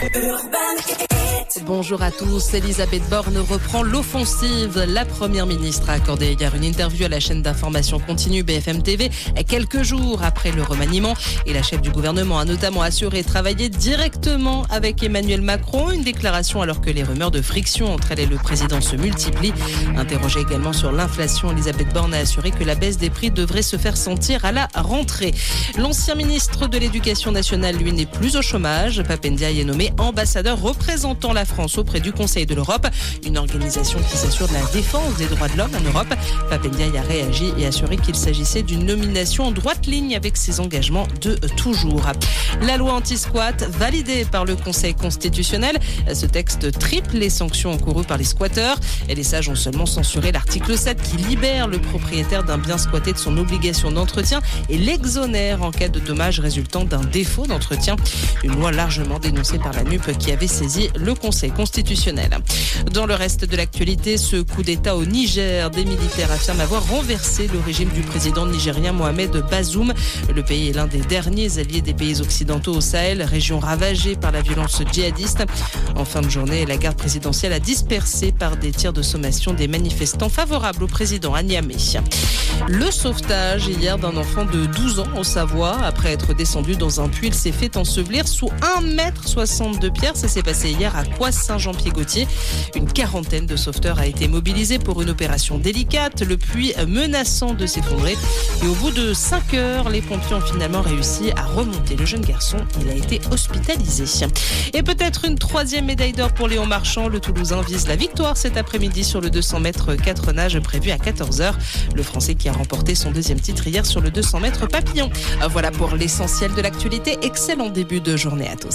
Urban Bonjour à tous. Elisabeth Borne reprend l'offensive. La première ministre a accordé hier une interview à la chaîne d'information continue BFM TV quelques jours après le remaniement. Et la chef du gouvernement a notamment assuré travailler directement avec Emmanuel Macron. Une déclaration alors que les rumeurs de friction entre elle et le président se multiplient. Interrogée également sur l'inflation, Elisabeth Borne a assuré que la baisse des prix devrait se faire sentir à la rentrée. L'ancien ministre de l'Éducation nationale, lui, n'est plus au chômage. Papendia est nommé ambassadeur représentant la France auprès du Conseil de l'Europe, une organisation qui s'assure de la défense des droits de l'homme en Europe. Papendiaï a réagi et assuré qu'il s'agissait d'une nomination en droite ligne avec ses engagements de toujours. La loi anti-squat validée par le Conseil constitutionnel. Ce texte triple les sanctions encourues par les squatteurs. Et les sages ont seulement censuré l'article 7 qui libère le propriétaire d'un bien squatté de son obligation d'entretien et l'exonère en cas de dommages résultant d'un défaut d'entretien. Une loi largement dénoncée par la NUP qui avait saisi le Conseil constitutionnel. Dans le reste de l'actualité, ce coup d'État au Niger, des militaires affirment avoir renversé le régime du président nigérien Mohamed Bazoum. Le pays est l'un des derniers alliés des pays occidentaux au Sahel, région ravagée par la violence djihadiste. En fin de journée, la garde présidentielle a dispersé par des tirs de sommation des manifestants favorables au président à Le sauvetage hier d'un enfant de 12 ans au Savoie. Après être descendu dans un puits, il s'est fait ensevelir sous 1m60 de pierre. Ça s'est passé hier à Quoi Saint-Jean-Pied-Gauthier. Une quarantaine de sauveteurs a été mobilisée pour une opération délicate, le puits menaçant de s'effondrer. Et au bout de 5 heures, les pompiers ont finalement réussi à remonter le jeune garçon. Il a été hospitalisé. Et peut-être une troisième médaille d'or pour Léon Marchand. Le Toulousain vise la victoire cet après-midi sur le 200 mètres 4 nages prévu à 14h. Le Français qui a remporté son deuxième titre hier sur le 200 mètres papillon. Voilà pour l'essentiel de l'actualité. Excellent début de journée à tous.